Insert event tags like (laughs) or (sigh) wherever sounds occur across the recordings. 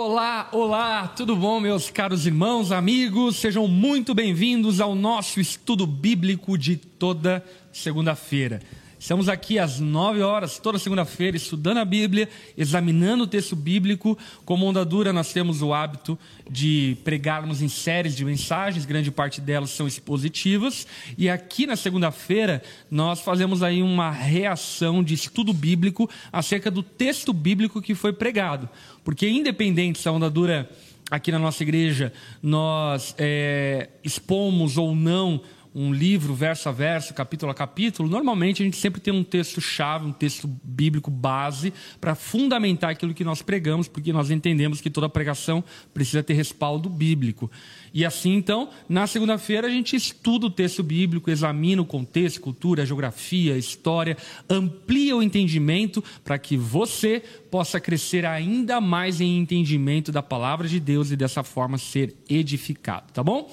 Olá, olá, tudo bom, meus caros irmãos, amigos? Sejam muito bem-vindos ao nosso estudo bíblico de toda segunda-feira. Estamos aqui às 9 horas, toda segunda-feira, estudando a Bíblia, examinando o texto bíblico. Como onda dura, nós temos o hábito de pregarmos em séries de mensagens, grande parte delas são expositivas. E aqui na segunda-feira, nós fazemos aí uma reação de estudo bíblico acerca do texto bíblico que foi pregado. Porque, independente se a onda dura aqui na nossa igreja, nós é, expomos ou não um livro verso a verso, capítulo a capítulo, normalmente a gente sempre tem um texto-chave, um texto bíblico base para fundamentar aquilo que nós pregamos, porque nós entendemos que toda pregação precisa ter respaldo bíblico. E assim, então, na segunda-feira a gente estuda o texto bíblico, examina o contexto, cultura, geografia, história, amplia o entendimento para que você possa crescer ainda mais em entendimento da palavra de Deus e dessa forma ser edificado, tá bom?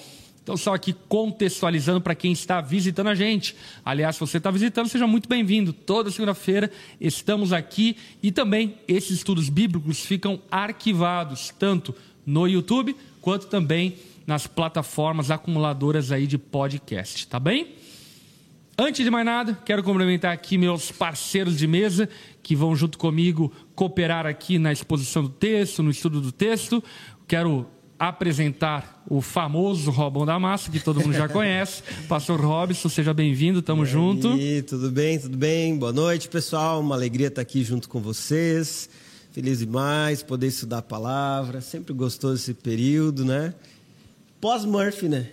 Então, só aqui contextualizando para quem está visitando a gente. Aliás, se você está visitando, seja muito bem-vindo. Toda segunda-feira estamos aqui e também esses estudos bíblicos ficam arquivados, tanto no YouTube quanto também nas plataformas acumuladoras aí de podcast, tá bem? Antes de mais nada, quero cumprimentar aqui meus parceiros de mesa que vão junto comigo cooperar aqui na exposição do texto, no estudo do texto. Quero apresentar o famoso Robão da Massa, que todo mundo já (laughs) conhece. Pastor Robson, seja bem-vindo, tamo e junto. Aí, tudo bem, tudo bem? Boa noite, pessoal. Uma alegria estar aqui junto com vocês. Feliz demais poder estudar a palavra. Sempre gostoso esse período, né? Pós-Murphy, né?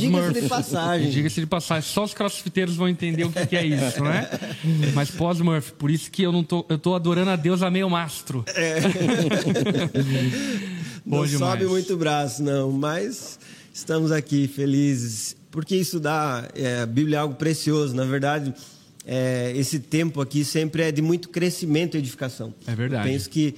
Diga-se de passagem. (laughs) Diga-se de passagem. Só os crossfiteiros vão entender o que, que é isso, né? (laughs) Mas pós-Murphy. Por isso que eu não tô, eu tô adorando a Deus a meio mastro. É. não sobe muito o braço, não, mas estamos aqui felizes, porque estudar é, a Bíblia é algo precioso, na verdade. É, esse tempo aqui sempre é de muito crescimento e edificação. É verdade. Eu penso que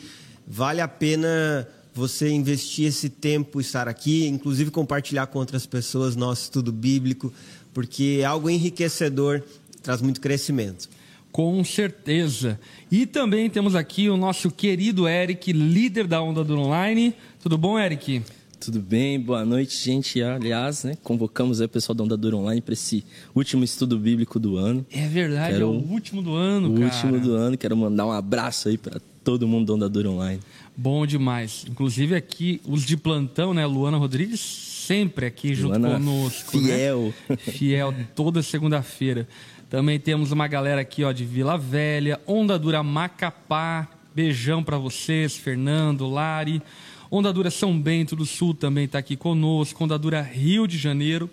vale a pena você investir esse tempo, estar aqui, inclusive compartilhar com outras pessoas nosso estudo bíblico, porque é algo enriquecedor, traz muito crescimento. Com certeza. E também temos aqui o nosso querido Eric, líder da Onda do Online. Tudo bom, Eric? Tudo bem, boa noite, gente. Aliás, né, convocamos aí o pessoal da Onda Dura Online para esse último estudo bíblico do ano. É verdade, Quero... é o último do ano, o cara. O último do ano. Quero mandar um abraço aí para todo mundo da Onda Dura Online. Bom demais. Inclusive aqui, os de plantão, né? Luana Rodrigues, sempre aqui junto Luana conosco. Né? Fiel. Né? Fiel, toda segunda-feira. Também temos uma galera aqui ó, de Vila Velha, Onda Dura Macapá. Beijão para vocês, Fernando, Lari. Onda Dura São Bento do Sul também está aqui conosco. Onda Dura Rio de Janeiro,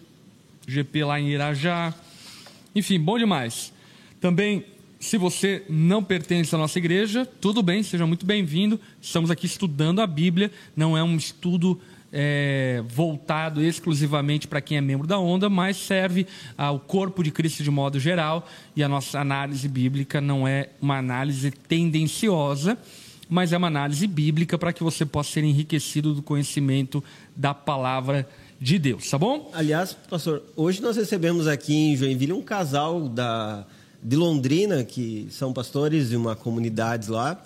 GP lá em Irajá. Enfim, bom demais. Também, se você não pertence à nossa igreja, tudo bem, seja muito bem-vindo. Estamos aqui estudando a Bíblia, não é um estudo é, voltado exclusivamente para quem é membro da onda, mas serve ao corpo de Cristo de modo geral. E a nossa análise bíblica não é uma análise tendenciosa, mas é uma análise bíblica para que você possa ser enriquecido do conhecimento da palavra de Deus, tá bom? Aliás, pastor, hoje nós recebemos aqui em Joinville um casal da, de Londrina, que são pastores de uma comunidade lá,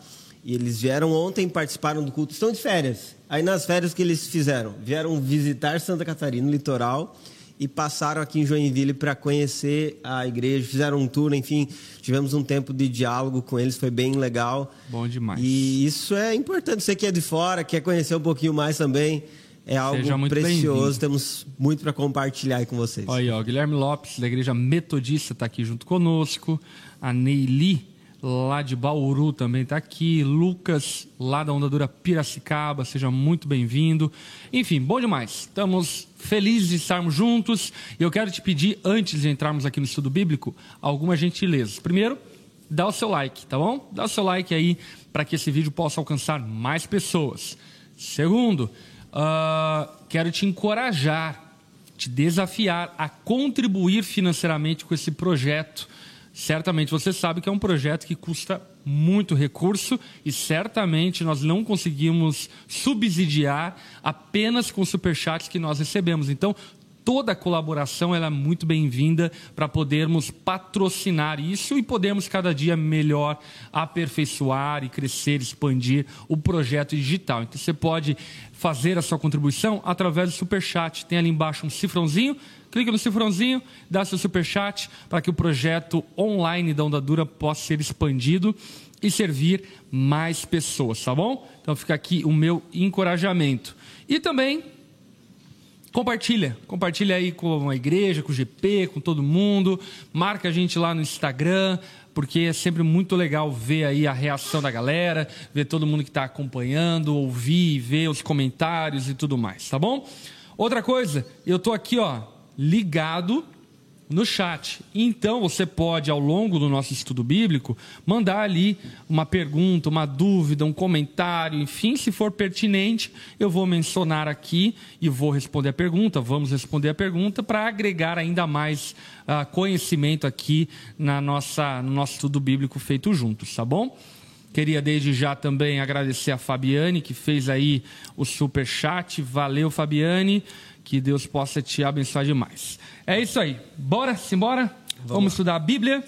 e eles vieram ontem, participaram do culto, estão de férias. Aí nas férias que eles fizeram? Vieram visitar Santa Catarina, litoral, e passaram aqui em Joinville para conhecer a igreja, fizeram um tour, enfim, tivemos um tempo de diálogo com eles, foi bem legal. Bom demais. E isso é importante, você que é de fora, quer conhecer um pouquinho mais também, é algo precioso, temos muito para compartilhar aí com vocês. Olha aí, ó, Guilherme Lopes, da Igreja Metodista, está aqui junto conosco, a Neili lá de Bauru também está aqui. Lucas, lá da Ondadura Piracicaba, seja muito bem-vindo. Enfim, bom demais. Estamos felizes de estarmos juntos. E eu quero te pedir, antes de entrarmos aqui no estudo bíblico, algumas gentilezas. Primeiro, dá o seu like, tá bom? Dá o seu like aí para que esse vídeo possa alcançar mais pessoas. Segundo, uh, quero te encorajar, te desafiar a contribuir financeiramente com esse projeto certamente você sabe que é um projeto que custa muito recurso e certamente nós não conseguimos subsidiar apenas com superchats que nós recebemos. Então, toda colaboração ela é muito bem-vinda para podermos patrocinar isso e podermos cada dia melhor aperfeiçoar e crescer, expandir o projeto digital. Então você pode fazer a sua contribuição através do Superchat. Tem ali embaixo um cifrãozinho, clica no cifrãozinho, dá seu Superchat para que o projeto online da Onda Dura possa ser expandido e servir mais pessoas, tá bom? Então fica aqui o meu encorajamento. E também compartilha, compartilha aí com a igreja, com o GP, com todo mundo, marca a gente lá no Instagram, porque é sempre muito legal ver aí a reação da galera, ver todo mundo que está acompanhando, ouvir, ver os comentários e tudo mais, tá bom? Outra coisa, eu tô aqui, ó, ligado no chat. Então você pode, ao longo do nosso estudo bíblico, mandar ali uma pergunta, uma dúvida, um comentário, enfim, se for pertinente, eu vou mencionar aqui e vou responder a pergunta. Vamos responder a pergunta para agregar ainda mais uh, conhecimento aqui na nossa, no nosso estudo bíblico feito juntos, tá bom? Queria desde já também agradecer a Fabiane, que fez aí o super chat. Valeu, Fabiane. Que Deus possa te abençoar demais. É isso aí. Bora, simbora? Vamos, Vamos estudar a Bíblia.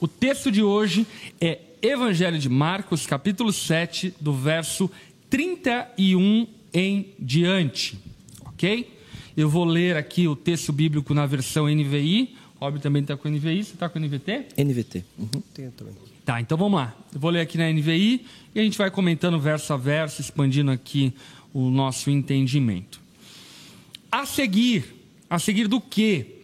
O texto de hoje é Evangelho de Marcos, capítulo 7, do verso 31 em diante. Ok? Eu vou ler aqui o texto bíblico na versão NVI. Rob também está com NVI. Você está com NVT? NVT. Uhum. Tem também. Tá, então vamos lá. Eu vou ler aqui na NVI e a gente vai comentando verso a verso, expandindo aqui o nosso entendimento. A seguir, a seguir do quê?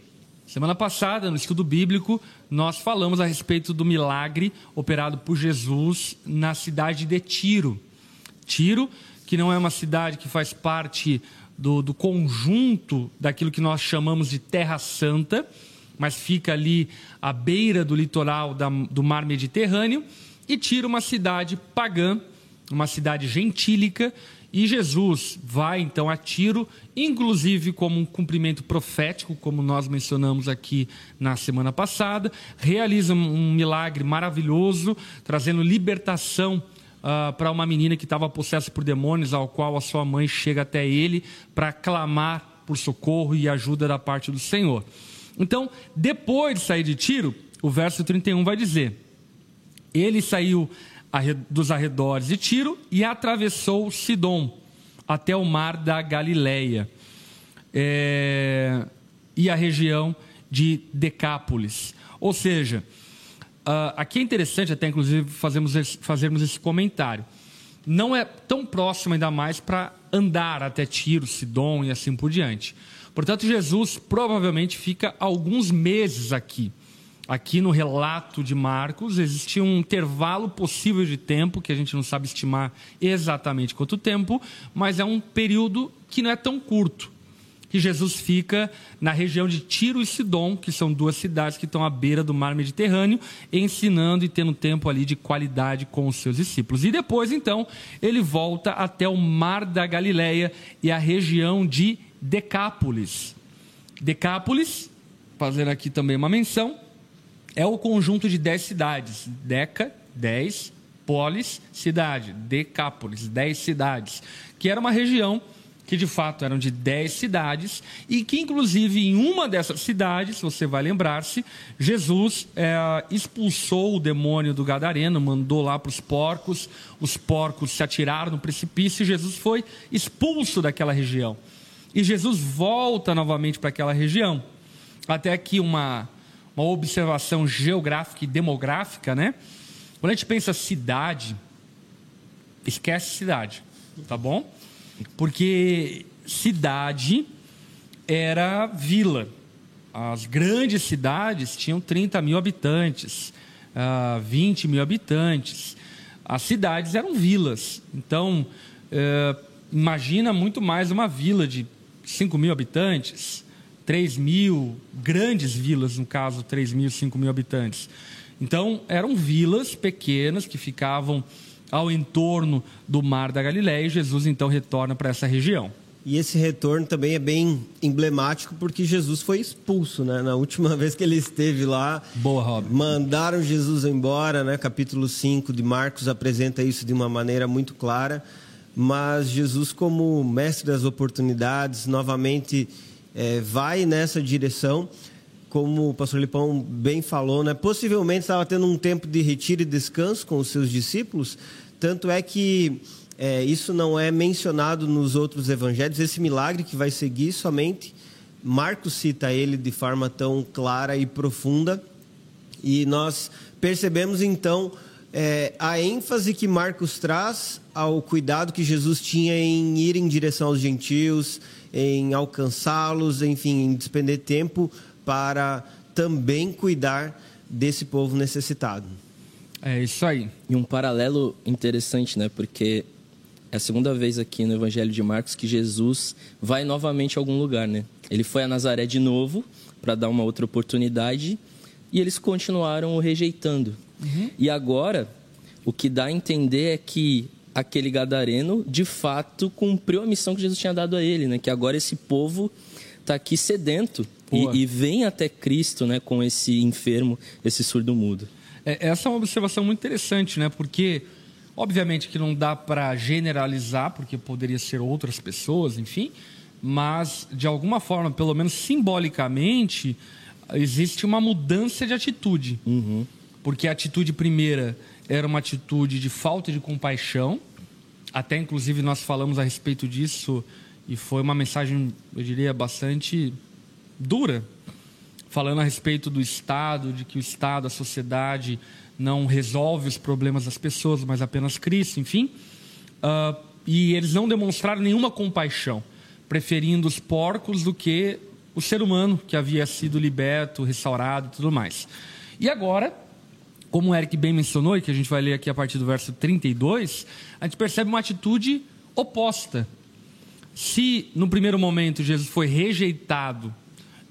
Semana passada, no estudo bíblico, nós falamos a respeito do milagre operado por Jesus na cidade de Tiro. Tiro, que não é uma cidade que faz parte do, do conjunto daquilo que nós chamamos de Terra Santa, mas fica ali à beira do litoral da, do mar Mediterrâneo, e Tiro, uma cidade pagã, uma cidade gentílica, e Jesus vai então a Tiro, inclusive como um cumprimento profético, como nós mencionamos aqui na semana passada, realiza um milagre maravilhoso, trazendo libertação uh, para uma menina que estava possessa por demônios, ao qual a sua mãe chega até ele para clamar por socorro e ajuda da parte do Senhor. Então, depois de sair de Tiro, o verso 31 vai dizer: Ele saiu dos arredores de Tiro e atravessou Sidom até o mar da Galileia é, e a região de Decápolis. Ou seja, uh, aqui é interessante até inclusive fazermos esse, fazermos esse comentário. Não é tão próximo ainda mais para andar até Tiro, Sidom e assim por diante. Portanto, Jesus provavelmente fica alguns meses aqui aqui no relato de Marcos, existia um intervalo possível de tempo, que a gente não sabe estimar exatamente quanto tempo, mas é um período que não é tão curto. Que Jesus fica na região de Tiro e Sidom, que são duas cidades que estão à beira do mar Mediterrâneo, ensinando e tendo tempo ali de qualidade com os seus discípulos. E depois, então, ele volta até o mar da Galileia e a região de Decápolis. Decápolis, fazendo aqui também uma menção, é o conjunto de dez cidades. Deca, dez, polis, cidade. Decápolis, dez cidades. Que era uma região que de fato eram de dez cidades e que inclusive em uma dessas cidades, você vai lembrar-se, Jesus é, expulsou o demônio do gadareno, mandou lá para os porcos, os porcos se atiraram no precipício e Jesus foi expulso daquela região. E Jesus volta novamente para aquela região, até que uma uma observação geográfica e demográfica, né? Quando a gente pensa cidade, esquece cidade, tá bom? Porque cidade era vila. As grandes cidades tinham 30 mil habitantes, uh, ah, 20 mil habitantes. As cidades eram vilas. Então, uh, imagina muito mais uma vila de 5 mil habitantes, 3 mil grandes vilas, no caso, 3 mil, 5 mil habitantes. Então, eram vilas pequenas que ficavam ao entorno do Mar da Galileia e Jesus então retorna para essa região. E esse retorno também é bem emblemático porque Jesus foi expulso, né? Na última (laughs) vez que ele esteve lá, Boa, Rob. mandaram Jesus embora, né? Capítulo 5 de Marcos apresenta isso de uma maneira muito clara, mas Jesus como mestre das oportunidades, novamente é, vai nessa direção. Como o pastor Lipão bem falou, né? possivelmente estava tendo um tempo de retiro e descanso com os seus discípulos, tanto é que é, isso não é mencionado nos outros evangelhos. Esse milagre que vai seguir somente Marcos cita ele de forma tão clara e profunda. E nós percebemos então é, a ênfase que Marcos traz ao cuidado que Jesus tinha em ir em direção aos gentios, em alcançá-los, enfim, em despender tempo para também cuidar desse povo necessitado. É isso aí. E um paralelo interessante, né? Porque é a segunda vez aqui no Evangelho de Marcos que Jesus vai novamente a algum lugar, né? Ele foi a Nazaré de novo para dar uma outra oportunidade e eles continuaram o rejeitando. Uhum. E agora, o que dá a entender é que aquele gadareno, de fato, cumpriu a missão que Jesus tinha dado a ele, né? Que agora esse povo está aqui sedento e, e, vem até Cristo, né? Com esse enfermo, esse surdo mudo. É, essa é uma observação muito interessante, né? Porque obviamente que não dá para generalizar, porque poderia ser outras pessoas, enfim, mas de alguma forma, pelo menos simbolicamente, existe uma mudança de atitude. Uhum. Porque a atitude primeira era uma atitude de falta de compaixão. Até inclusive nós falamos a respeito disso e foi uma mensagem, eu diria, bastante dura, falando a respeito do Estado, de que o Estado, a sociedade não resolve os problemas das pessoas, mas apenas Cristo, enfim. Uh, e eles não demonstraram nenhuma compaixão, preferindo os porcos do que o ser humano que havia sido liberto, restaurado e tudo mais. E agora, como o Eric bem mencionou, e que a gente vai ler aqui a partir do verso 32, a gente percebe uma atitude oposta. Se no primeiro momento Jesus foi rejeitado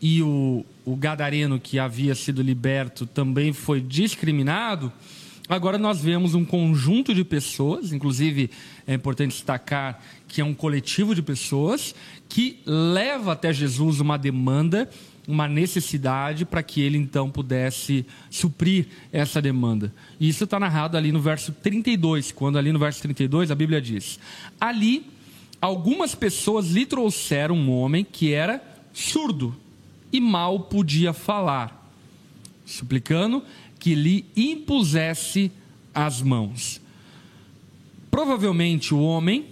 e o, o gadareno que havia sido liberto também foi discriminado, agora nós vemos um conjunto de pessoas, inclusive é importante destacar que é um coletivo de pessoas, que leva até Jesus uma demanda uma necessidade para que ele então pudesse suprir essa demanda. E isso está narrado ali no verso 32, quando ali no verso 32 a Bíblia diz: Ali algumas pessoas lhe trouxeram um homem que era surdo e mal podia falar, suplicando que lhe impusesse as mãos. Provavelmente o homem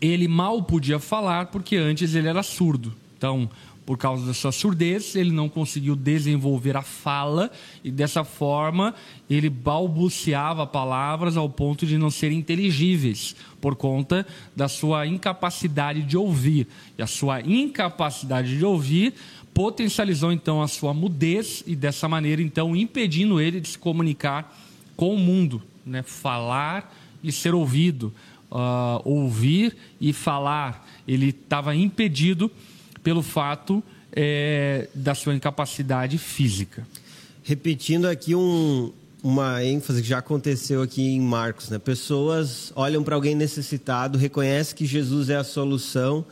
ele mal podia falar porque antes ele era surdo. Então, por causa da sua surdez, ele não conseguiu desenvolver a fala e dessa forma ele balbuciava palavras ao ponto de não serem inteligíveis por conta da sua incapacidade de ouvir. E a sua incapacidade de ouvir potencializou então a sua mudez e dessa maneira então impedindo ele de se comunicar com o mundo, né? Falar e ser ouvido, uh, ouvir e falar. Ele estava impedido pelo fato é, da sua incapacidade física. Repetindo aqui um, uma ênfase que já aconteceu aqui em Marcos, né? Pessoas olham para alguém necessitado, reconhecem que Jesus é a solução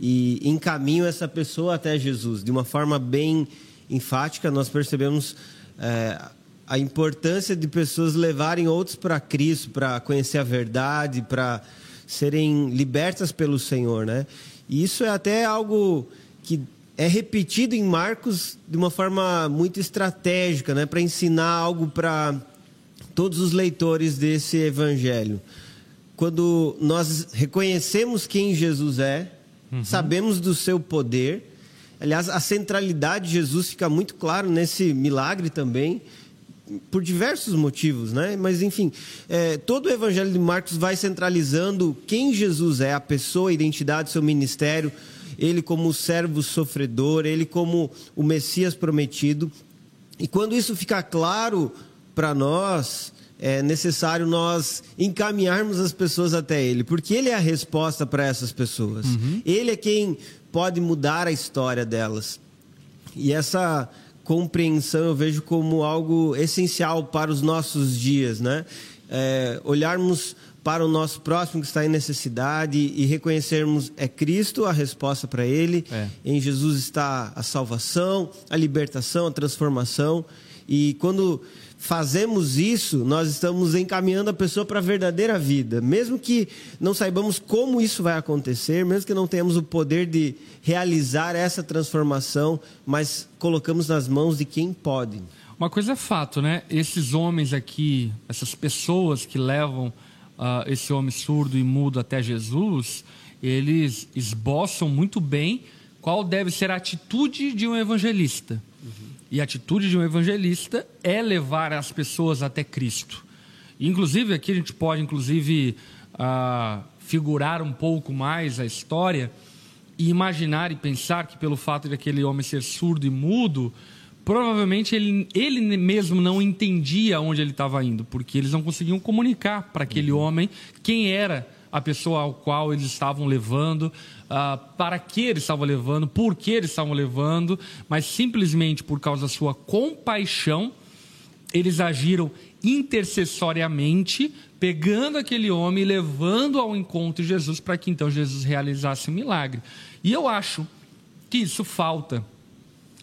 e encaminham essa pessoa até Jesus. De uma forma bem enfática, nós percebemos é, a importância de pessoas levarem outros para Cristo, para conhecer a verdade, para serem libertas pelo Senhor, né? E isso é até algo que é repetido em Marcos de uma forma muito estratégica, né, para ensinar algo para todos os leitores desse evangelho. Quando nós reconhecemos quem Jesus é, uhum. sabemos do seu poder. Aliás, a centralidade de Jesus fica muito claro nesse milagre também, por diversos motivos, né? Mas enfim, é, todo o Evangelho de Marcos vai centralizando quem Jesus é, a pessoa, a identidade, seu ministério, ele como o servo sofredor, ele como o Messias prometido. E quando isso fica claro para nós, é necessário nós encaminharmos as pessoas até ele, porque ele é a resposta para essas pessoas. Uhum. Ele é quem pode mudar a história delas. E essa compreensão eu vejo como algo essencial para os nossos dias, né? É, olharmos para o nosso próximo que está em necessidade e reconhecermos é Cristo a resposta para ele. É. Em Jesus está a salvação, a libertação, a transformação. E quando fazemos isso, nós estamos encaminhando a pessoa para a verdadeira vida. Mesmo que não saibamos como isso vai acontecer, mesmo que não tenhamos o poder de realizar essa transformação, mas colocamos nas mãos de quem pode. Uma coisa é fato, né? Esses homens aqui, essas pessoas que levam uh, esse homem surdo e mudo até Jesus, eles esboçam muito bem qual deve ser a atitude de um evangelista. Uhum. E a atitude de um evangelista é levar as pessoas até Cristo. Inclusive, aqui a gente pode, inclusive, uh, figurar um pouco mais a história e imaginar e pensar que pelo fato de aquele homem ser surdo e mudo, provavelmente ele, ele mesmo não entendia onde ele estava indo, porque eles não conseguiam comunicar para aquele uhum. homem quem era a pessoa ao qual eles estavam levando, uh, para que eles estavam levando, por que eles estavam levando, mas simplesmente por causa da sua compaixão, eles agiram intercessoriamente, pegando aquele homem e levando ao encontro de Jesus para que então Jesus realizasse o milagre. E eu acho que isso falta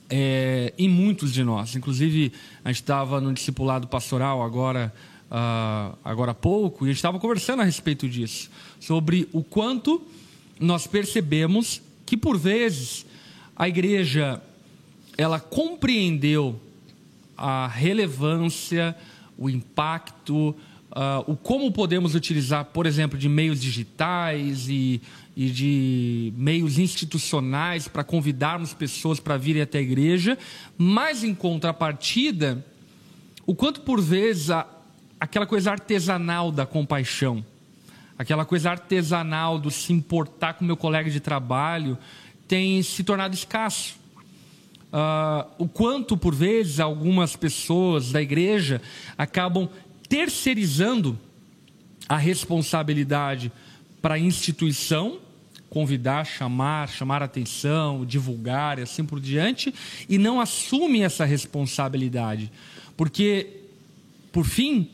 é, em muitos de nós. Inclusive, a gente estava no discipulado pastoral agora uh, agora há pouco, e a gente estava conversando a respeito disso, sobre o quanto nós percebemos que, por vezes, a igreja ela compreendeu a relevância, o impacto, uh, o como podemos utilizar, por exemplo, de meios digitais e, e de meios institucionais para convidarmos pessoas para virem até a igreja, mas em contrapartida, o quanto por vezes a, aquela coisa artesanal da compaixão, aquela coisa artesanal do se importar com meu colega de trabalho, tem se tornado escasso. Uh, o quanto, por vezes, algumas pessoas da igreja acabam terceirizando a responsabilidade para a instituição, convidar, chamar, chamar atenção, divulgar e assim por diante, e não assumem essa responsabilidade. Porque, por fim,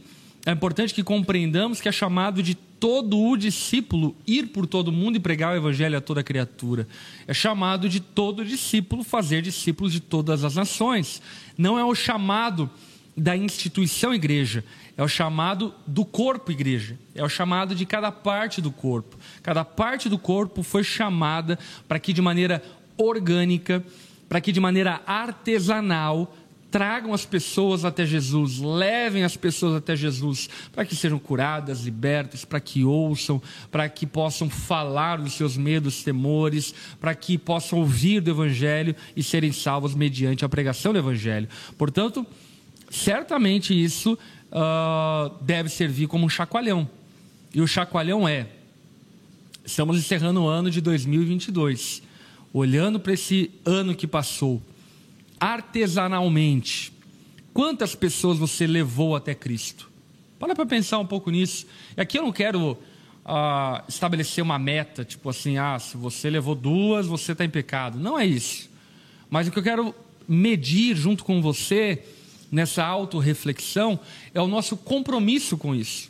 é importante que compreendamos que é chamado de todo o discípulo ir por todo mundo e pregar o evangelho a toda criatura. É chamado de todo discípulo fazer discípulos de todas as nações. Não é o chamado da instituição igreja, é o chamado do corpo igreja, é o chamado de cada parte do corpo. Cada parte do corpo foi chamada para que de maneira orgânica, para que de maneira artesanal tragam as pessoas até Jesus, levem as pessoas até Jesus, para que sejam curadas, libertas, para que ouçam, para que possam falar dos seus medos, temores, para que possam ouvir do Evangelho e serem salvos mediante a pregação do Evangelho. Portanto, certamente isso uh, deve servir como um chacoalhão. E o chacoalhão é: estamos encerrando o ano de 2022, olhando para esse ano que passou artesanalmente. Quantas pessoas você levou até Cristo? Para para pensar um pouco nisso. E aqui eu não quero uh, estabelecer uma meta, tipo assim, ah, se você levou duas, você está em pecado. Não é isso. Mas o que eu quero medir junto com você nessa autorreflexão é o nosso compromisso com isso.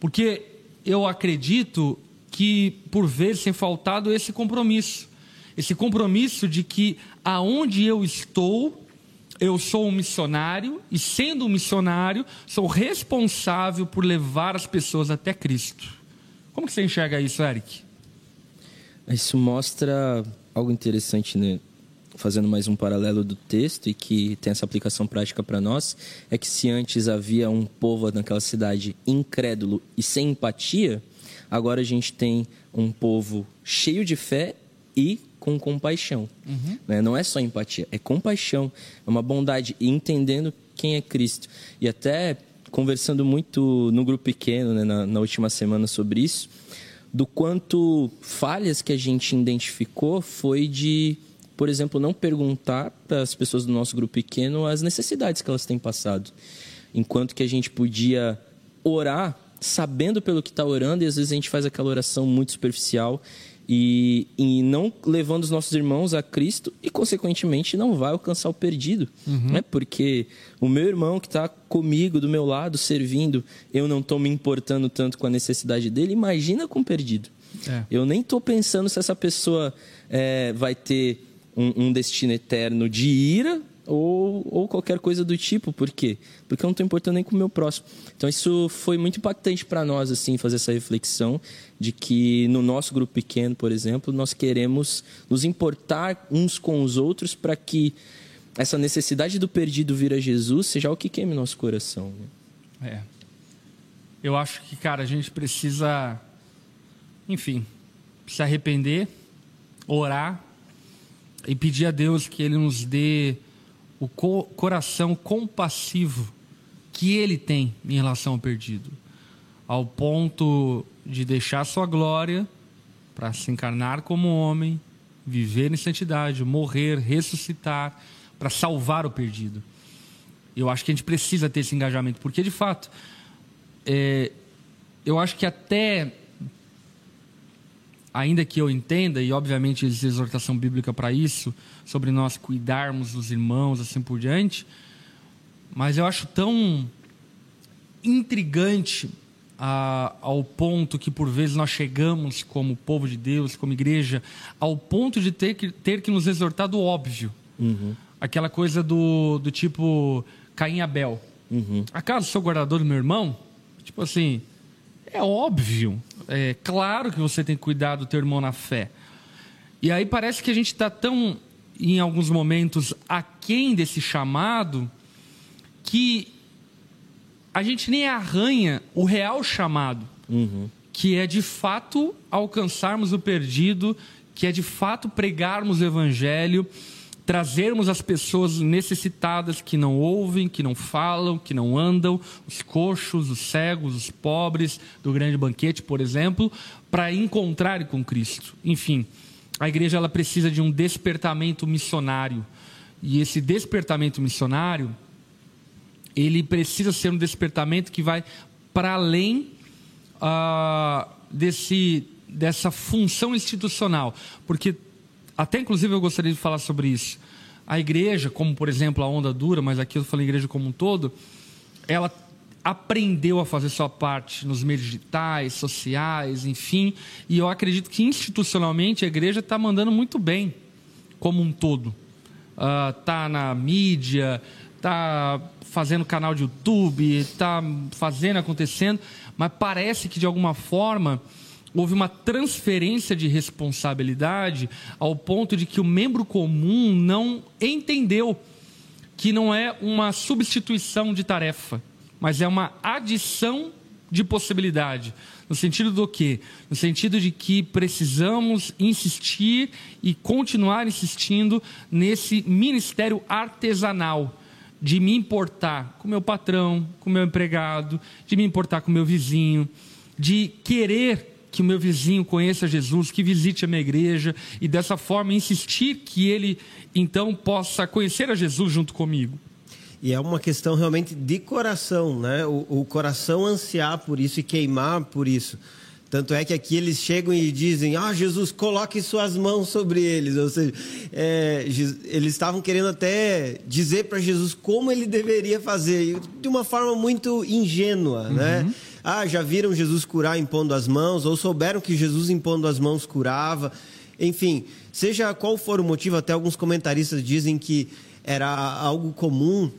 Porque eu acredito que, por vezes, tem faltado esse compromisso. Esse compromisso de que aonde eu estou, eu sou um missionário e, sendo um missionário, sou responsável por levar as pessoas até Cristo. Como que você enxerga isso, Eric? Isso mostra algo interessante, né? Fazendo mais um paralelo do texto e que tem essa aplicação prática para nós, é que se antes havia um povo naquela cidade incrédulo e sem empatia, agora a gente tem um povo cheio de fé e com compaixão. Uhum. Né? Não é só empatia, é compaixão, é uma bondade e entendendo quem é Cristo. E até conversando muito no grupo pequeno, né, na, na última semana sobre isso, do quanto falhas que a gente identificou foi de, por exemplo, não perguntar para as pessoas do nosso grupo pequeno as necessidades que elas têm passado. Enquanto que a gente podia orar sabendo pelo que está orando, e às vezes a gente faz aquela oração muito superficial e, e não levando os nossos irmãos a Cristo e, consequentemente, não vai alcançar o perdido. Uhum. Né? Porque o meu irmão que está comigo, do meu lado, servindo, eu não estou me importando tanto com a necessidade dele, imagina com o perdido. É. Eu nem estou pensando se essa pessoa é, vai ter um, um, destino eterno de ira ou, ou qualquer coisa do tipo. Por quê? Porque eu não estou importando nem com o meu próximo. Então isso foi muito impactante para nós, assim, fazer essa reflexão de que no nosso grupo pequeno, por exemplo, nós queremos nos importar uns com os outros para que essa necessidade do perdido vir a Jesus seja o que queime nosso coração. Né? É. Eu acho que, cara, a gente precisa, enfim, se arrepender, orar e pedir a Deus que Ele nos dê o co coração compassivo que Ele tem em relação ao perdido, ao ponto de deixar sua glória para se encarnar como homem, viver em santidade, morrer, ressuscitar, para salvar o perdido. Eu acho que a gente precisa ter esse engajamento, porque de fato é, eu acho que até, ainda que eu entenda, e obviamente existe exortação bíblica para isso, sobre nós cuidarmos dos irmãos, assim por diante, mas eu acho tão intrigante a, ao ponto que por vezes nós chegamos como povo de Deus, como igreja, ao ponto de ter que, ter que nos exortar do óbvio. Uhum. Aquela coisa do, do tipo Caim Abel. Uhum. Acaso sou guardador do meu irmão? Tipo assim, é óbvio, é claro que você tem que cuidar do teu irmão na fé. E aí parece que a gente está tão, em alguns momentos, aquém desse chamado, que a gente nem arranha o real chamado, uhum. que é de fato alcançarmos o perdido, que é de fato pregarmos o evangelho trazermos as pessoas necessitadas que não ouvem, que não falam, que não andam, os coxos, os cegos, os pobres do grande banquete, por exemplo, para encontrarem com Cristo. Enfim, a igreja ela precisa de um despertamento missionário. E esse despertamento missionário, ele precisa ser um despertamento que vai para além uh, desse, dessa função institucional. Porque até inclusive eu gostaria de falar sobre isso. A igreja, como por exemplo a onda dura, mas aqui eu falo igreja como um todo, ela aprendeu a fazer sua parte nos meios digitais, sociais, enfim, e eu acredito que institucionalmente a igreja está mandando muito bem, como um todo. Está ah, na mídia, está fazendo canal de YouTube, está fazendo acontecendo, mas parece que de alguma forma houve uma transferência de responsabilidade ao ponto de que o membro comum não entendeu que não é uma substituição de tarefa, mas é uma adição de possibilidade. No sentido do quê? No sentido de que precisamos insistir e continuar insistindo nesse ministério artesanal de me importar com meu patrão, com meu empregado, de me importar com meu vizinho, de querer que o meu vizinho conheça Jesus, que visite a minha igreja e dessa forma insistir que ele então possa conhecer a Jesus junto comigo. E é uma questão realmente de coração, né? O, o coração ansiar por isso e queimar por isso. Tanto é que aqui eles chegam e dizem: Ah, Jesus, coloque suas mãos sobre eles. Ou seja, é, eles estavam querendo até dizer para Jesus como ele deveria fazer, de uma forma muito ingênua, né? uhum. né? Ah, já viram Jesus curar impondo as mãos, ou souberam que Jesus impondo as mãos curava. Enfim, seja qual for o motivo, até alguns comentaristas dizem que era algo comum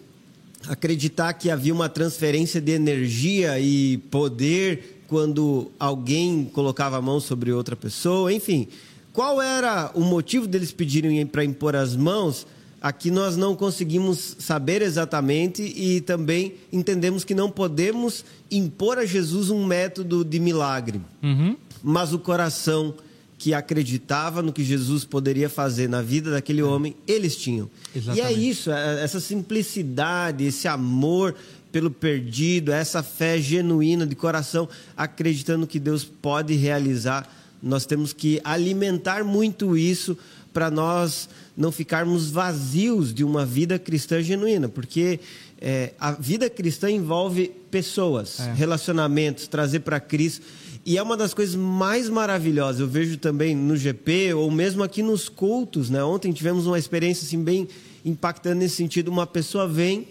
acreditar que havia uma transferência de energia e poder quando alguém colocava a mão sobre outra pessoa, enfim. Qual era o motivo deles pedirem para impor as mãos? Aqui nós não conseguimos saber exatamente e também entendemos que não podemos impor a Jesus um método de milagre. Uhum. Mas o coração que acreditava no que Jesus poderia fazer na vida daquele é. homem, eles tinham. Exatamente. E é isso, é, essa simplicidade, esse amor pelo perdido, essa fé genuína de coração, acreditando que Deus pode realizar. Nós temos que alimentar muito isso para nós não ficarmos vazios de uma vida cristã genuína, porque é, a vida cristã envolve pessoas, é. relacionamentos, trazer para Cristo. E é uma das coisas mais maravilhosas. Eu vejo também no GP, ou mesmo aqui nos cultos. Né? Ontem tivemos uma experiência assim, bem impactante nesse sentido. Uma pessoa vem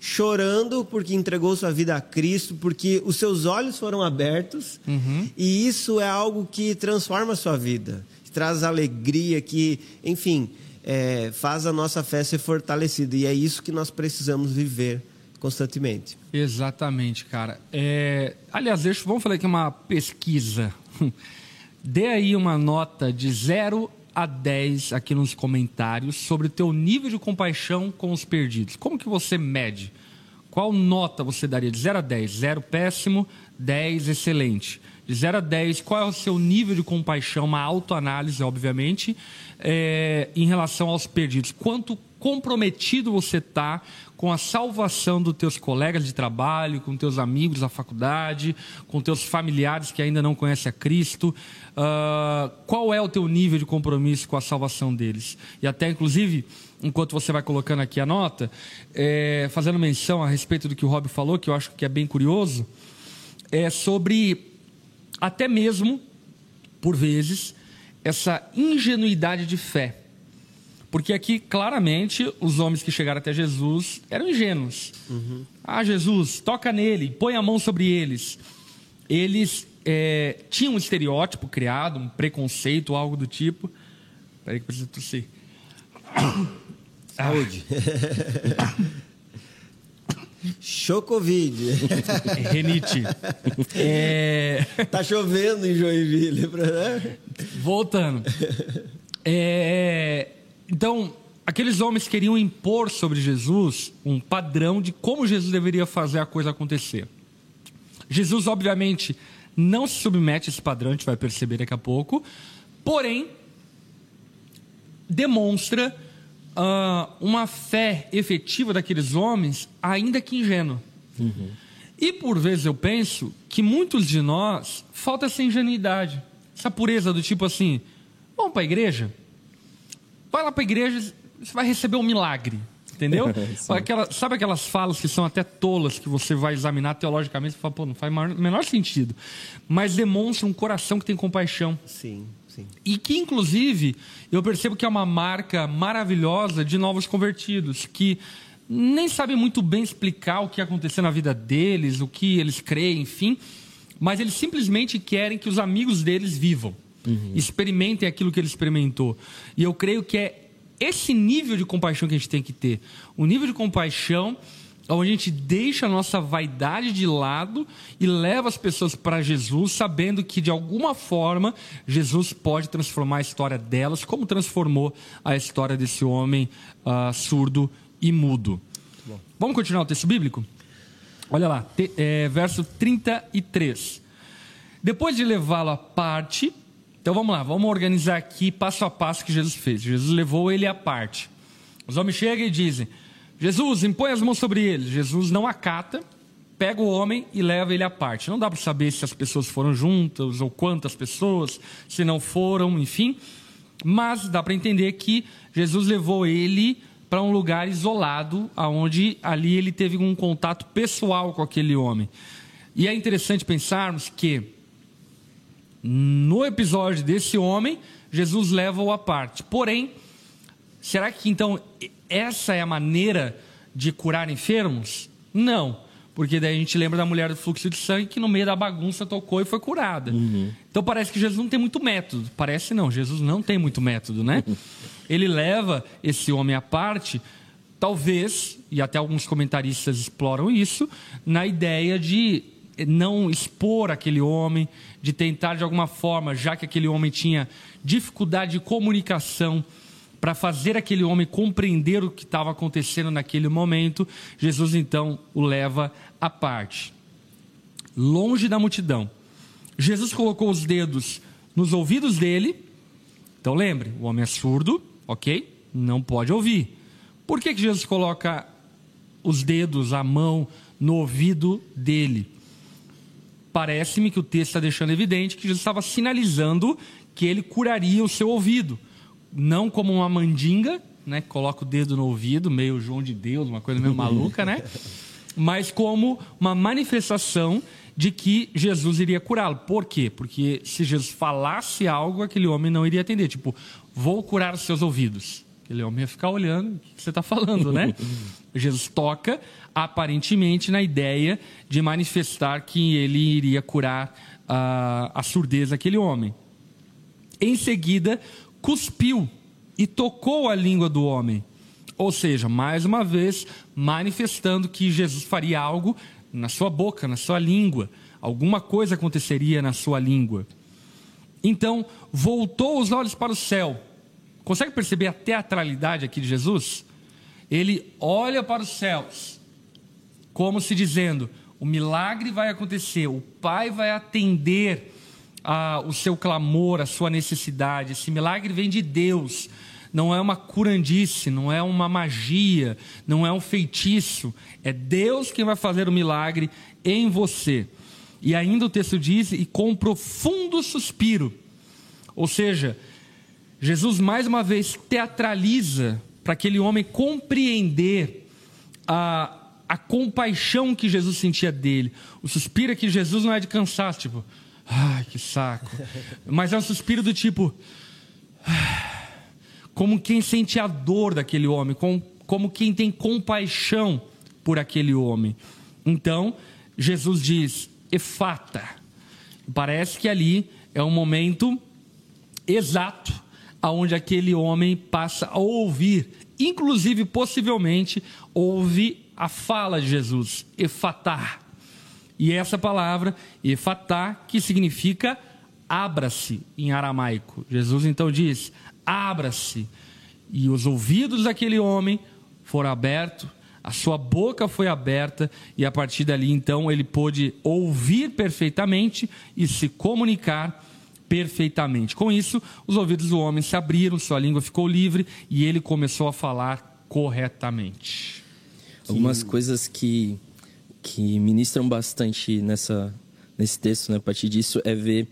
chorando porque entregou sua vida a Cristo, porque os seus olhos foram abertos. Uhum. E isso é algo que transforma a sua vida, traz alegria, que, enfim, é, faz a nossa fé ser fortalecida. E é isso que nós precisamos viver constantemente. Exatamente, cara. É, aliás, deixa, vamos falar aqui uma pesquisa. (laughs) Dê aí uma nota de 0 a 10 aqui nos comentários sobre o teu nível de compaixão com os perdidos. Como que você mede? Qual nota você daria de 0 a 10? 0 péssimo, 10 excelente. De 0 a 10, qual é o seu nível de compaixão, uma autoanálise, obviamente, é, em relação aos perdidos? Quanto comprometido você está com a salvação dos teus colegas de trabalho, com teus amigos da faculdade, com teus familiares que ainda não conhecem a Cristo. Uh, qual é o teu nível de compromisso com a salvação deles? E até, inclusive, enquanto você vai colocando aqui a nota, é, fazendo menção a respeito do que o Rob falou, que eu acho que é bem curioso, é sobre até mesmo, por vezes, essa ingenuidade de fé. Porque aqui, claramente, os homens que chegaram até Jesus eram ingênuos. Uhum. Ah, Jesus, toca nele, põe a mão sobre eles. Eles é, tinham um estereótipo criado, um preconceito, algo do tipo. Peraí que eu preciso tossir. Saúde. (coughs) (coughs) Chocovid. (laughs) Renite. É... Tá chovendo em Joinville. Né? Voltando. É... Então, aqueles homens queriam impor sobre Jesus um padrão de como Jesus deveria fazer a coisa acontecer. Jesus, obviamente, não se submete a esse padrão, a gente vai perceber daqui a pouco, porém, demonstra uh, uma fé efetiva daqueles homens, ainda que ingênua. Uhum. E por vezes eu penso que muitos de nós falta essa ingenuidade, essa pureza do tipo assim: vamos para a igreja? Vai lá para a igreja, você vai receber um milagre. Entendeu? (laughs) Aquela, sabe aquelas falas que são até tolas, que você vai examinar teologicamente e fala, pô, não faz o menor sentido. Mas demonstra um coração que tem compaixão. Sim. Sim. E que, inclusive, eu percebo que é uma marca maravilhosa de novos convertidos, que nem sabem muito bem explicar o que aconteceu na vida deles, o que eles creem, enfim, mas eles simplesmente querem que os amigos deles vivam, uhum. experimentem aquilo que ele experimentou. E eu creio que é esse nível de compaixão que a gente tem que ter. O nível de compaixão onde a gente deixa a nossa vaidade de lado e leva as pessoas para Jesus, sabendo que de alguma forma Jesus pode transformar a história delas, como transformou a história desse homem uh, surdo e mudo. Vamos continuar o texto bíblico? Olha lá, te, é, verso 33. Depois de levá-lo à parte, então vamos lá, vamos organizar aqui passo a passo que Jesus fez. Jesus levou ele à parte. Os homens chegam e dizem: Jesus, impõe as mãos sobre ele. Jesus não acata, pega o homem e leva ele à parte. Não dá para saber se as pessoas foram juntas ou quantas pessoas, se não foram, enfim. Mas dá para entender que Jesus levou ele para um lugar isolado, aonde ali ele teve um contato pessoal com aquele homem. E é interessante pensarmos que no episódio desse homem, Jesus leva-o à parte. Porém, será que então essa é a maneira de curar enfermos? Não. Porque daí a gente lembra da mulher do fluxo de sangue que no meio da bagunça tocou e foi curada. Uhum. Então parece que Jesus não tem muito método. Parece não, Jesus não tem muito método, né? (laughs) Ele leva esse homem à parte, talvez, e até alguns comentaristas exploram isso, na ideia de não expor aquele homem, de tentar de alguma forma, já que aquele homem tinha dificuldade de comunicação, para fazer aquele homem compreender o que estava acontecendo naquele momento, Jesus então o leva à parte, longe da multidão. Jesus colocou os dedos nos ouvidos dele. Então lembre, o homem é surdo, ok? Não pode ouvir. Por que, que Jesus coloca os dedos, a mão no ouvido dele? Parece-me que o texto está deixando evidente que Jesus estava sinalizando que ele curaria o seu ouvido não como uma mandinga, né? Coloca o dedo no ouvido, meio João de Deus, uma coisa meio maluca, né? (laughs) Mas como uma manifestação de que Jesus iria curá-lo. Por quê? Porque se Jesus falasse algo, aquele homem não iria atender. Tipo, vou curar os seus ouvidos. Aquele homem ia ficar olhando o que você está falando, né? (laughs) Jesus toca, aparentemente, na ideia de manifestar que ele iria curar a, a surdez daquele homem. Em seguida, cuspiu e tocou a língua do homem. Ou seja, mais uma vez, manifestando que Jesus faria algo na sua boca, na sua língua. Alguma coisa aconteceria na sua língua. Então, voltou os olhos para o céu. Consegue perceber a teatralidade aqui de Jesus? Ele olha para os céus, como se dizendo: o milagre vai acontecer, o Pai vai atender o seu clamor, a sua necessidade. Esse milagre vem de Deus não é uma curandice, não é uma magia, não é um feitiço. É Deus quem vai fazer o milagre em você. E ainda o texto diz: e com um profundo suspiro. Ou seja, Jesus mais uma vez teatraliza para aquele homem compreender a, a compaixão que Jesus sentia dele. O suspiro é que Jesus não é de cansaço, tipo, ai que saco. Mas é um suspiro do tipo como quem sente a dor daquele homem, como, quem tem compaixão por aquele homem. Então, Jesus diz: efata. Parece que ali é um momento exato aonde aquele homem passa a ouvir, inclusive possivelmente ouve a fala de Jesus, efatá. E essa palavra, efatá, que significa abra-se em aramaico. Jesus então diz: abra-se. E os ouvidos daquele homem foram abertos, a sua boca foi aberta, e a partir dali então ele pôde ouvir perfeitamente e se comunicar perfeitamente. Com isso, os ouvidos do homem se abriram, sua língua ficou livre e ele começou a falar corretamente. Algumas coisas que, que ministram bastante nessa, nesse texto, né, a partir disso, é ver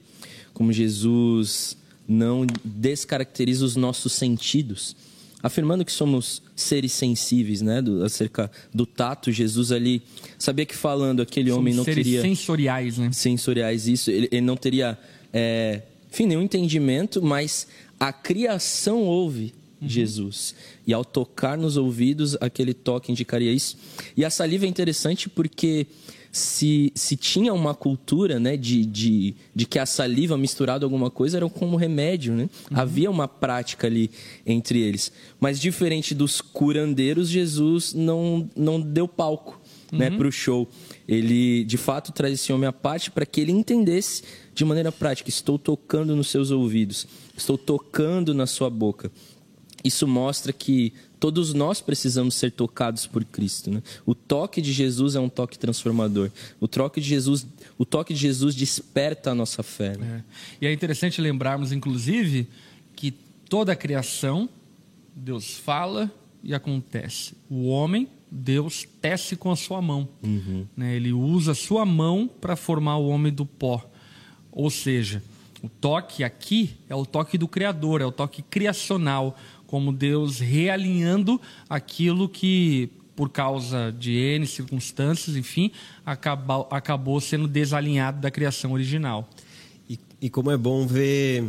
como Jesus não descaracteriza os nossos sentidos, afirmando que somos seres sensíveis, né? Do, acerca do tato, Jesus ali sabia que falando aquele somos homem não seres teria sensoriais, né? Sensoriais, isso. Ele, ele não teria, é, enfim, nenhum entendimento, mas a criação ouve. Jesus. E ao tocar nos ouvidos, aquele toque indicaria isso. E a saliva é interessante porque se, se tinha uma cultura né, de, de, de que a saliva misturada alguma coisa era como remédio. Né? Uhum. Havia uma prática ali entre eles. Mas diferente dos curandeiros, Jesus não, não deu palco né, uhum. para o show. Ele, de fato, traz esse homem à parte para que ele entendesse de maneira prática: estou tocando nos seus ouvidos, estou tocando na sua boca. Isso mostra que todos nós precisamos ser tocados por Cristo. Né? O toque de Jesus é um toque transformador. O toque de Jesus, o toque de Jesus desperta a nossa fé. Né? É. E é interessante lembrarmos, inclusive, que toda a criação, Deus fala e acontece. O homem, Deus tece com a sua mão. Uhum. Né? Ele usa a sua mão para formar o homem do pó. Ou seja, o toque aqui é o toque do Criador, é o toque criacional como Deus realinhando aquilo que, por causa de N circunstâncias, enfim, acabou, acabou sendo desalinhado da criação original. E, e como é bom ver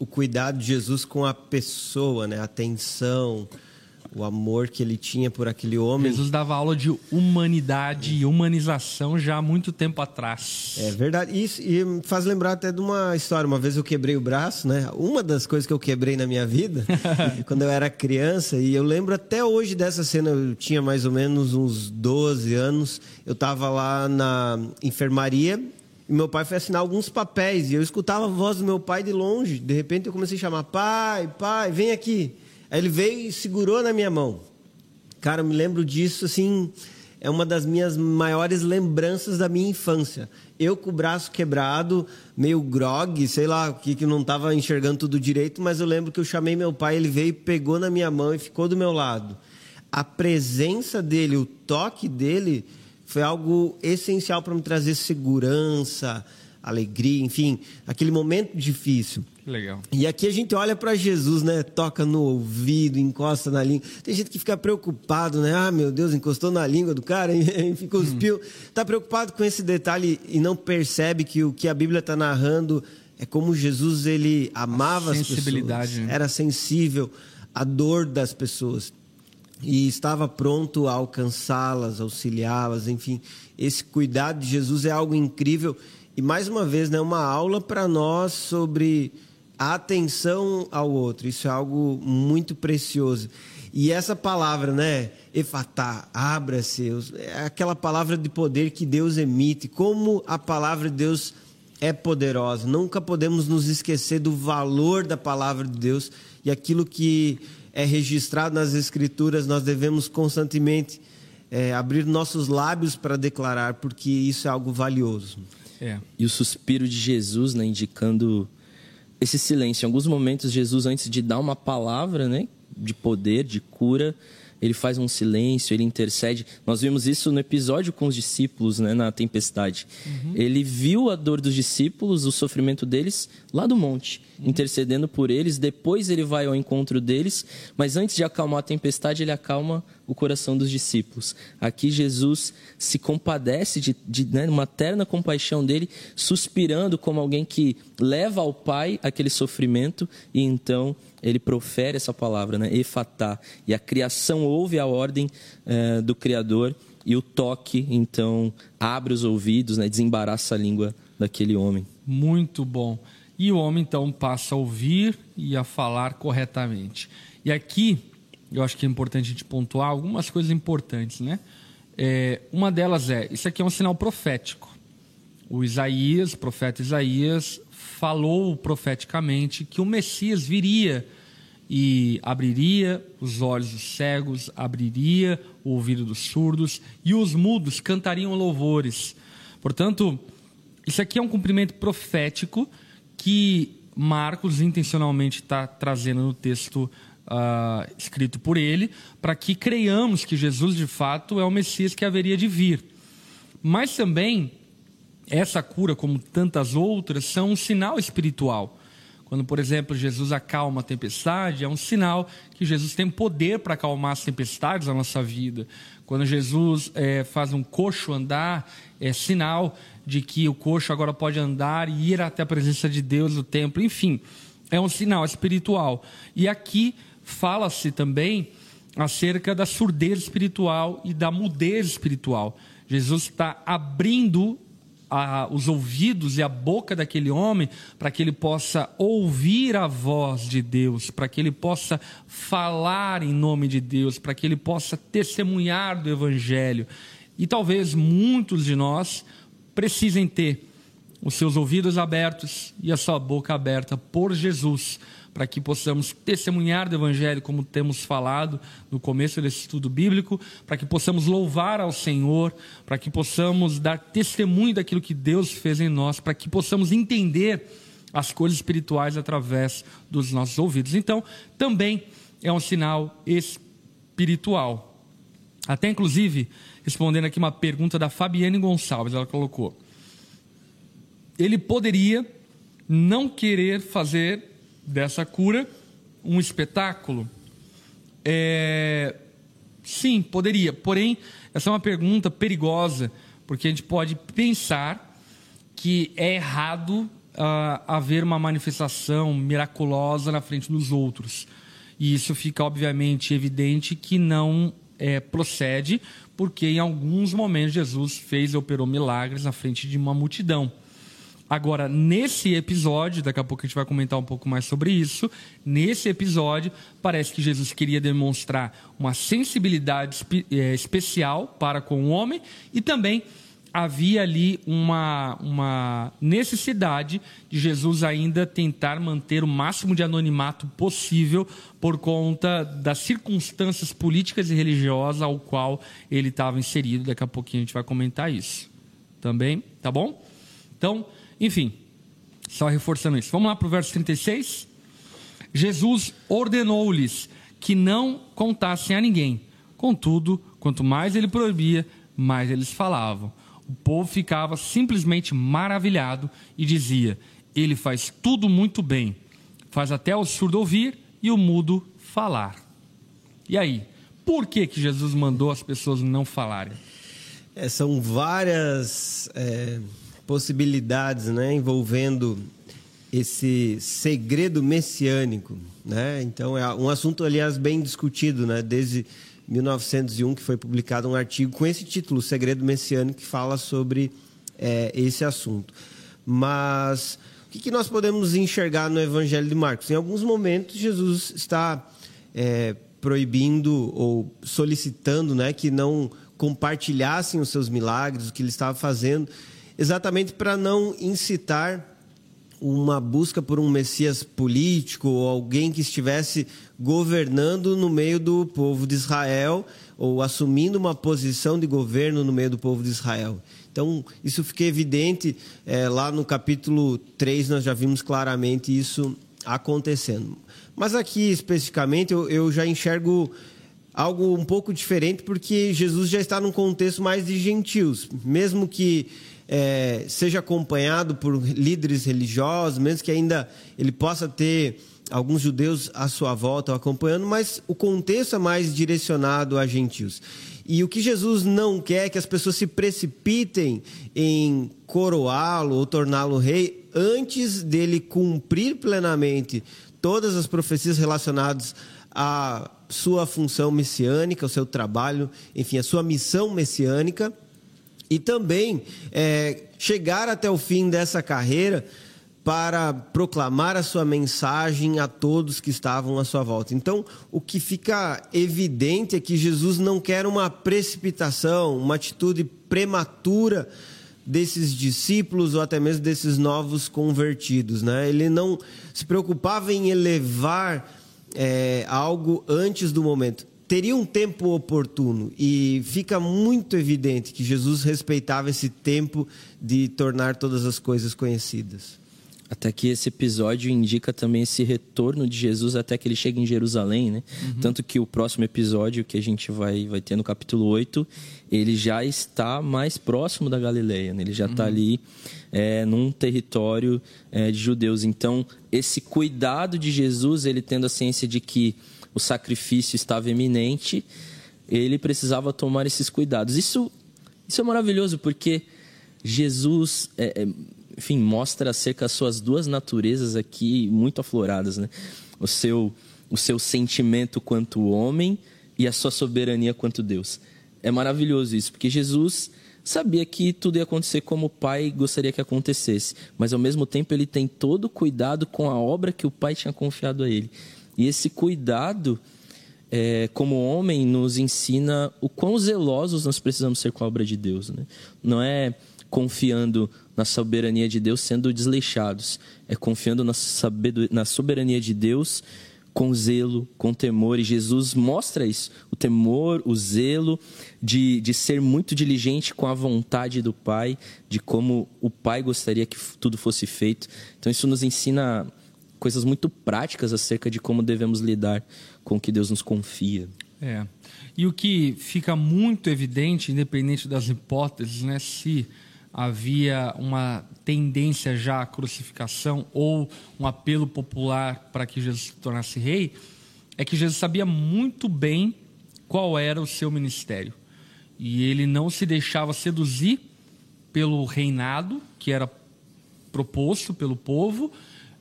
o cuidado de Jesus com a pessoa, né? A atenção, o amor que ele tinha por aquele homem. Jesus dava aula de humanidade e humanização já há muito tempo atrás. É verdade. Isso e faz lembrar até de uma história. Uma vez eu quebrei o braço, né? Uma das coisas que eu quebrei na minha vida, (laughs) (laughs) quando eu era criança, e eu lembro até hoje dessa cena, eu tinha mais ou menos uns 12 anos, eu estava lá na enfermaria e meu pai foi assinar alguns papéis e eu escutava a voz do meu pai de longe. De repente eu comecei a chamar: "Pai, pai, vem aqui". Aí ele veio e segurou na minha mão. Cara, eu me lembro disso assim, é uma das minhas maiores lembranças da minha infância. Eu com o braço quebrado, meio grog, sei lá, que, que não estava enxergando tudo direito, mas eu lembro que eu chamei meu pai, ele veio, pegou na minha mão e ficou do meu lado. A presença dele, o toque dele, foi algo essencial para me trazer segurança, alegria, enfim, aquele momento difícil. Legal. E aqui a gente olha para Jesus, né? Toca no ouvido, encosta na língua. Tem gente que fica preocupado, né? Ah, meu Deus, encostou na língua do cara e ficou cuspiu. Hum. Tá preocupado com esse detalhe e não percebe que o que a Bíblia está narrando é como Jesus ele amava as pessoas, né? era sensível à dor das pessoas e estava pronto a alcançá-las, auxiliá-las, enfim. Esse cuidado de Jesus é algo incrível e mais uma vez, né, uma aula para nós sobre a atenção ao outro. Isso é algo muito precioso. E essa palavra, né, efatá, abra-se, é aquela palavra de poder que Deus emite. Como a palavra de Deus é poderosa. Nunca podemos nos esquecer do valor da palavra de Deus e aquilo que é registrado nas Escrituras, nós devemos constantemente é, abrir nossos lábios para declarar, porque isso é algo valioso. É. E o suspiro de Jesus, né, indicando esse silêncio. Em alguns momentos, Jesus, antes de dar uma palavra né, de poder, de cura, ele faz um silêncio, ele intercede. Nós vimos isso no episódio com os discípulos, né, na tempestade. Uhum. Ele viu a dor dos discípulos, o sofrimento deles lá do monte, uhum. intercedendo por eles. Depois ele vai ao encontro deles, mas antes de acalmar a tempestade, ele acalma o coração dos discípulos. Aqui Jesus se compadece de, de né, uma terna compaixão dele, suspirando como alguém que leva ao Pai aquele sofrimento e então ele profere essa palavra, né? Efatá. E a criação ouve a ordem é, do Criador e o toque, então, abre os ouvidos, né? desembaraça a língua daquele homem. Muito bom. E o homem, então, passa a ouvir e a falar corretamente. E aqui, eu acho que é importante a gente pontuar algumas coisas importantes, né? É, uma delas é, isso aqui é um sinal profético. O Isaías, o profeta Isaías, falou profeticamente que o Messias viria e abriria os olhos dos cegos, abriria o ouvido dos surdos e os mudos cantariam louvores. Portanto, isso aqui é um cumprimento profético que Marcos intencionalmente está trazendo no texto uh, escrito por ele, para que creiamos que Jesus de fato é o Messias que haveria de vir. Mas também essa cura, como tantas outras, são um sinal espiritual. Quando, por exemplo, Jesus acalma a tempestade, é um sinal que Jesus tem poder para acalmar as tempestades da nossa vida. Quando Jesus é, faz um coxo andar, é sinal de que o coxo agora pode andar e ir até a presença de Deus no templo. Enfim, é um sinal espiritual. E aqui fala-se também acerca da surdez espiritual e da mudez espiritual. Jesus está abrindo a, os ouvidos e a boca daquele homem para que ele possa ouvir a voz de Deus, para que ele possa falar em nome de Deus, para que ele possa testemunhar do Evangelho. E talvez muitos de nós precisem ter os seus ouvidos abertos e a sua boca aberta por Jesus para que possamos testemunhar do Evangelho, como temos falado no começo desse estudo bíblico, para que possamos louvar ao Senhor, para que possamos dar testemunho daquilo que Deus fez em nós, para que possamos entender as coisas espirituais através dos nossos ouvidos. Então, também é um sinal espiritual. Até inclusive, respondendo aqui uma pergunta da Fabiane Gonçalves, ela colocou: ele poderia não querer fazer dessa cura um espetáculo? É, sim, poderia. Porém, essa é uma pergunta perigosa, porque a gente pode pensar que é errado uh, haver uma manifestação miraculosa na frente dos outros. E isso fica, obviamente, evidente que não é, procede, porque em alguns momentos Jesus fez e operou milagres na frente de uma multidão. Agora, nesse episódio, daqui a pouco a gente vai comentar um pouco mais sobre isso. Nesse episódio, parece que Jesus queria demonstrar uma sensibilidade é, especial para com o homem e também havia ali uma, uma necessidade de Jesus ainda tentar manter o máximo de anonimato possível por conta das circunstâncias políticas e religiosas ao qual ele estava inserido. Daqui a pouquinho a gente vai comentar isso. Também, tá bom? Então, enfim, só reforçando isso. Vamos lá para o verso 36. Jesus ordenou-lhes que não contassem a ninguém. Contudo, quanto mais ele proibia, mais eles falavam. O povo ficava simplesmente maravilhado e dizia: Ele faz tudo muito bem, faz até o surdo ouvir e o mudo falar. E aí, por que, que Jesus mandou as pessoas não falarem? É, são várias é, possibilidades né, envolvendo esse segredo messiânico. Né? Então, é um assunto, aliás, bem discutido, né? desde 1901, que foi publicado um artigo com esse título, Segredo Messiânico, que fala sobre é, esse assunto. Mas O que, que nós podemos enxergar no Evangelho de Marcos? Em alguns momentos, Jesus está é, proibindo ou solicitando né, que não compartilhassem os seus milagres, o que ele estava fazendo, exatamente para não incitar uma busca por um Messias político ou alguém que estivesse governando no meio do povo de Israel ou assumindo uma posição de governo no meio do povo de Israel. Então, isso fica evidente é, lá no capítulo 3, nós já vimos claramente isso acontecendo. Mas aqui, especificamente, eu, eu já enxergo algo um pouco diferente, porque Jesus já está num contexto mais de gentios. Mesmo que é, seja acompanhado por líderes religiosos, mesmo que ainda ele possa ter alguns judeus à sua volta acompanhando, mas o contexto é mais direcionado a gentios. E o que Jesus não quer é que as pessoas se precipitem em coroá-lo ou torná-lo rei antes dele cumprir plenamente todas as profecias relacionadas à sua função messiânica, ao seu trabalho, enfim, a sua missão messiânica e também é, chegar até o fim dessa carreira para proclamar a sua mensagem a todos que estavam à sua volta. Então, o que fica evidente é que Jesus não quer uma precipitação, uma atitude prematura desses discípulos ou até mesmo desses novos convertidos. Né? Ele não se preocupava em elevar é, algo antes do momento teria um tempo oportuno e fica muito evidente que Jesus respeitava esse tempo de tornar todas as coisas conhecidas. Até que esse episódio indica também esse retorno de Jesus até que ele chega em Jerusalém, né? Uhum. Tanto que o próximo episódio que a gente vai, vai ter no capítulo 8, ele já está mais próximo da Galileia, né? Ele já está uhum. ali é, num território é, de judeus. Então, esse cuidado de Jesus, ele tendo a ciência de que o sacrifício estava iminente, ele precisava tomar esses cuidados. Isso, isso é maravilhoso porque Jesus, é, é, enfim, mostra acerca das suas duas naturezas aqui muito afloradas, né? O seu, o seu sentimento quanto homem e a sua soberania quanto Deus. É maravilhoso isso, porque Jesus sabia que tudo ia acontecer como o pai gostaria que acontecesse, mas ao mesmo tempo ele tem todo o cuidado com a obra que o pai tinha confiado a ele. E esse cuidado, é, como homem, nos ensina o quão zelosos nós precisamos ser com a obra de Deus. Né? Não é confiando na soberania de Deus sendo desleixados, é confiando na, na soberania de Deus com zelo, com temor, e Jesus mostra isso: o temor, o zelo, de, de ser muito diligente com a vontade do Pai, de como o Pai gostaria que tudo fosse feito. Então, isso nos ensina coisas muito práticas acerca de como devemos lidar com o que Deus nos confia. É. E o que fica muito evidente, independente das hipóteses, né, se havia uma tendência já à crucificação ou um apelo popular para que Jesus se tornasse rei, é que Jesus sabia muito bem qual era o seu ministério. E ele não se deixava seduzir pelo reinado que era proposto pelo povo,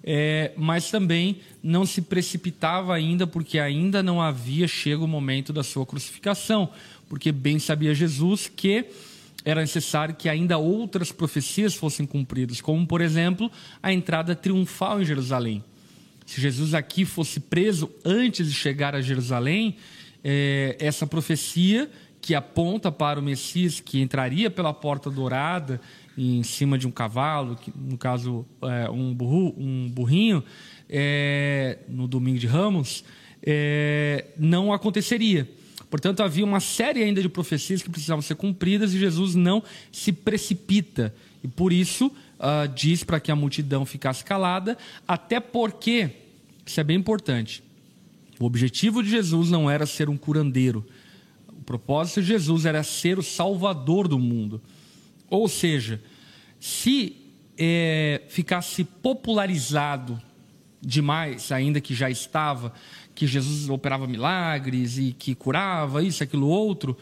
é, mas também não se precipitava ainda, porque ainda não havia chego o momento da sua crucificação, porque bem sabia Jesus que era necessário que ainda outras profecias fossem cumpridas, como, por exemplo, a entrada triunfal em Jerusalém. Se Jesus aqui fosse preso antes de chegar a Jerusalém, é, essa profecia que aponta para o Messias que entraria pela porta dourada em cima de um cavalo, que, no caso é, um, burro, um burrinho, é, no domingo de Ramos, é, não aconteceria. Portanto, havia uma série ainda de profecias que precisavam ser cumpridas e Jesus não se precipita. E por isso uh, diz para que a multidão ficasse calada, até porque, isso é bem importante, o objetivo de Jesus não era ser um curandeiro. O propósito de Jesus era ser o salvador do mundo. Ou seja, se é, ficasse popularizado demais, ainda que já estava, que Jesus operava milagres e que curava isso, aquilo, outro,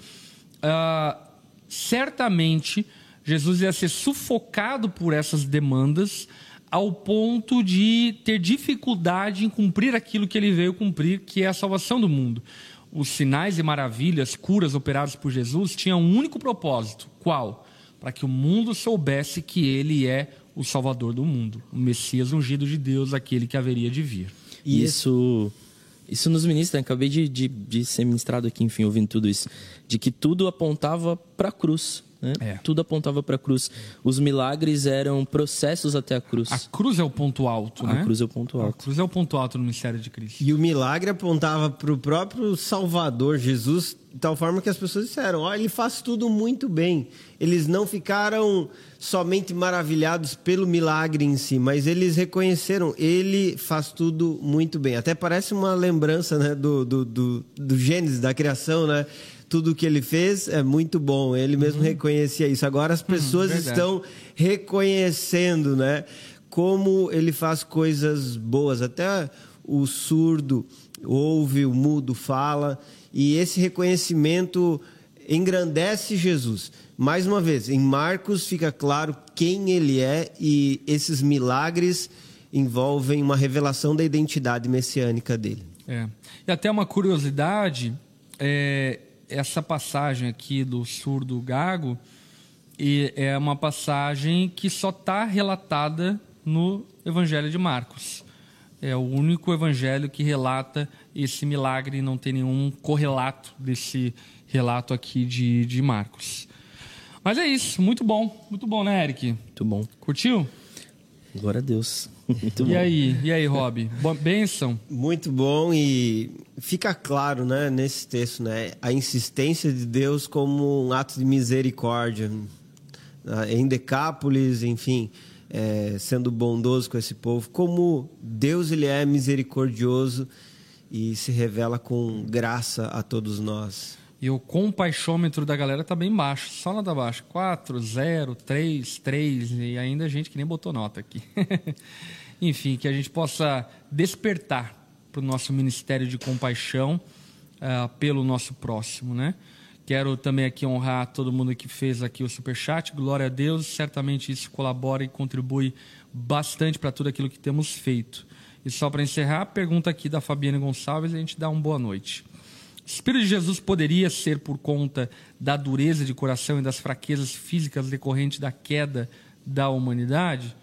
uh, certamente Jesus ia ser sufocado por essas demandas ao ponto de ter dificuldade em cumprir aquilo que ele veio cumprir, que é a salvação do mundo. Os sinais e maravilhas, curas operadas por Jesus tinham um único propósito: qual? Para que o mundo soubesse que ele é o Salvador do mundo, o Messias ungido de Deus, aquele que haveria de vir. E isso, isso nos ministra, né? acabei de, de, de ser ministrado aqui, enfim, ouvindo tudo isso, de que tudo apontava para a cruz. Né? É. Tudo apontava para a cruz. Os milagres eram processos até a cruz. A cruz é o ponto alto, A né? cruz é o ponto A alto. cruz é o ponto alto no mistério de Cristo. E o milagre apontava para o próprio Salvador, Jesus, de tal forma que as pessoas disseram: Ó, ele faz tudo muito bem. Eles não ficaram somente maravilhados pelo milagre em si, mas eles reconheceram: ele faz tudo muito bem. Até parece uma lembrança né, do, do, do, do Gênesis, da criação, né? Tudo que ele fez é muito bom. Ele mesmo reconhecia isso. Agora as pessoas verdade. estão reconhecendo, né? Como ele faz coisas boas. Até o surdo ouve, o mudo fala. E esse reconhecimento engrandece Jesus. Mais uma vez, em Marcos fica claro quem ele é e esses milagres envolvem uma revelação da identidade messiânica dele. É. E até uma curiosidade, é, essa passagem aqui do surdo gago e é uma passagem que só está relatada no Evangelho de Marcos. É o único evangelho que relata esse milagre, não tem nenhum correlato desse relato aqui de, de Marcos. Mas é isso, muito bom, muito bom, né, Eric? Muito bom. Curtiu? Glória a Deus. Muito bom. E aí, e aí, Rob? Bênção? Muito bom e fica claro, né, nesse texto, né, a insistência de Deus como um ato de misericórdia Ah, em Decápolis, enfim, é, sendo bondoso com esse povo, como Deus ele é misericordioso e se revela com graça a todos nós. E o compaixômetro da galera tá bem baixo, só nota baixa. 4, 0, 3, 3, e ainda gente que nem botou nota aqui. (laughs) Enfim, que a gente possa despertar para o nosso ministério de compaixão ah, pelo nosso próximo, né? Quero também aqui honrar todo mundo que fez aqui o superchat. Glória a Deus, certamente isso colabora e contribui bastante para tudo aquilo que temos feito. E só para encerrar, pergunta aqui da Fabiana Gonçalves e a gente dá uma boa noite. Espírito de Jesus poderia ser por conta da dureza de coração e das fraquezas físicas decorrentes da queda da humanidade?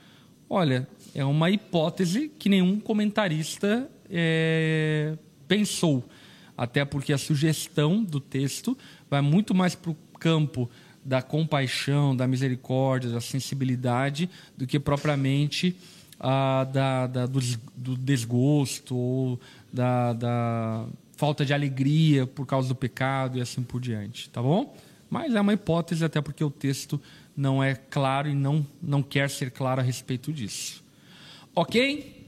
Olha, é uma hipótese que nenhum comentarista eh, pensou. Até porque a sugestão do texto vai muito mais para o campo da compaixão, da misericórdia, da sensibilidade, do que propriamente da, da- do, do desgosto ou da, da falta de alegria por causa do pecado e assim por diante, tá bom? Mas é uma hipótese, até porque o texto não é claro e não, não quer ser claro a respeito disso. Ok?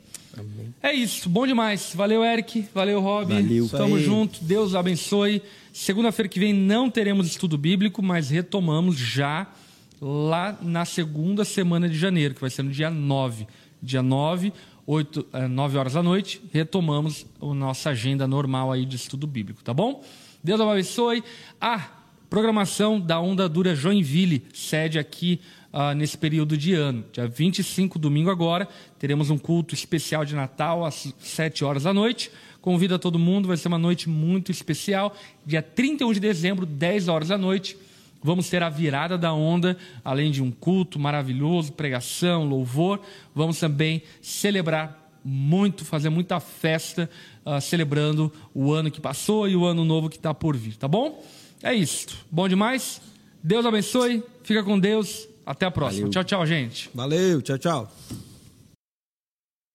É isso, bom demais. Valeu, Eric. Valeu, Rob. Valeu. Tamo junto. Deus abençoe. Segunda-feira que vem não teremos estudo bíblico, mas retomamos já lá na segunda semana de janeiro, que vai ser no dia 9. Dia 9, 8, eh, 9 horas da noite, retomamos a nossa agenda normal aí de estudo bíblico, tá bom? Deus abençoe. Ah, programação da Onda Dura Joinville, sede aqui ah, nesse período de ano. Dia 25, domingo agora, teremos um culto especial de Natal às 7 horas da noite. Convido a todo mundo, vai ser uma noite muito especial. Dia 31 de dezembro, 10 horas da noite, vamos ter a virada da onda, além de um culto maravilhoso, pregação, louvor. Vamos também celebrar muito, fazer muita festa, ah, celebrando o ano que passou e o ano novo que está por vir, tá bom? É isso. Bom demais? Deus abençoe, fica com Deus. Até a próxima. Valeu. Tchau, tchau, gente. Valeu, tchau, tchau.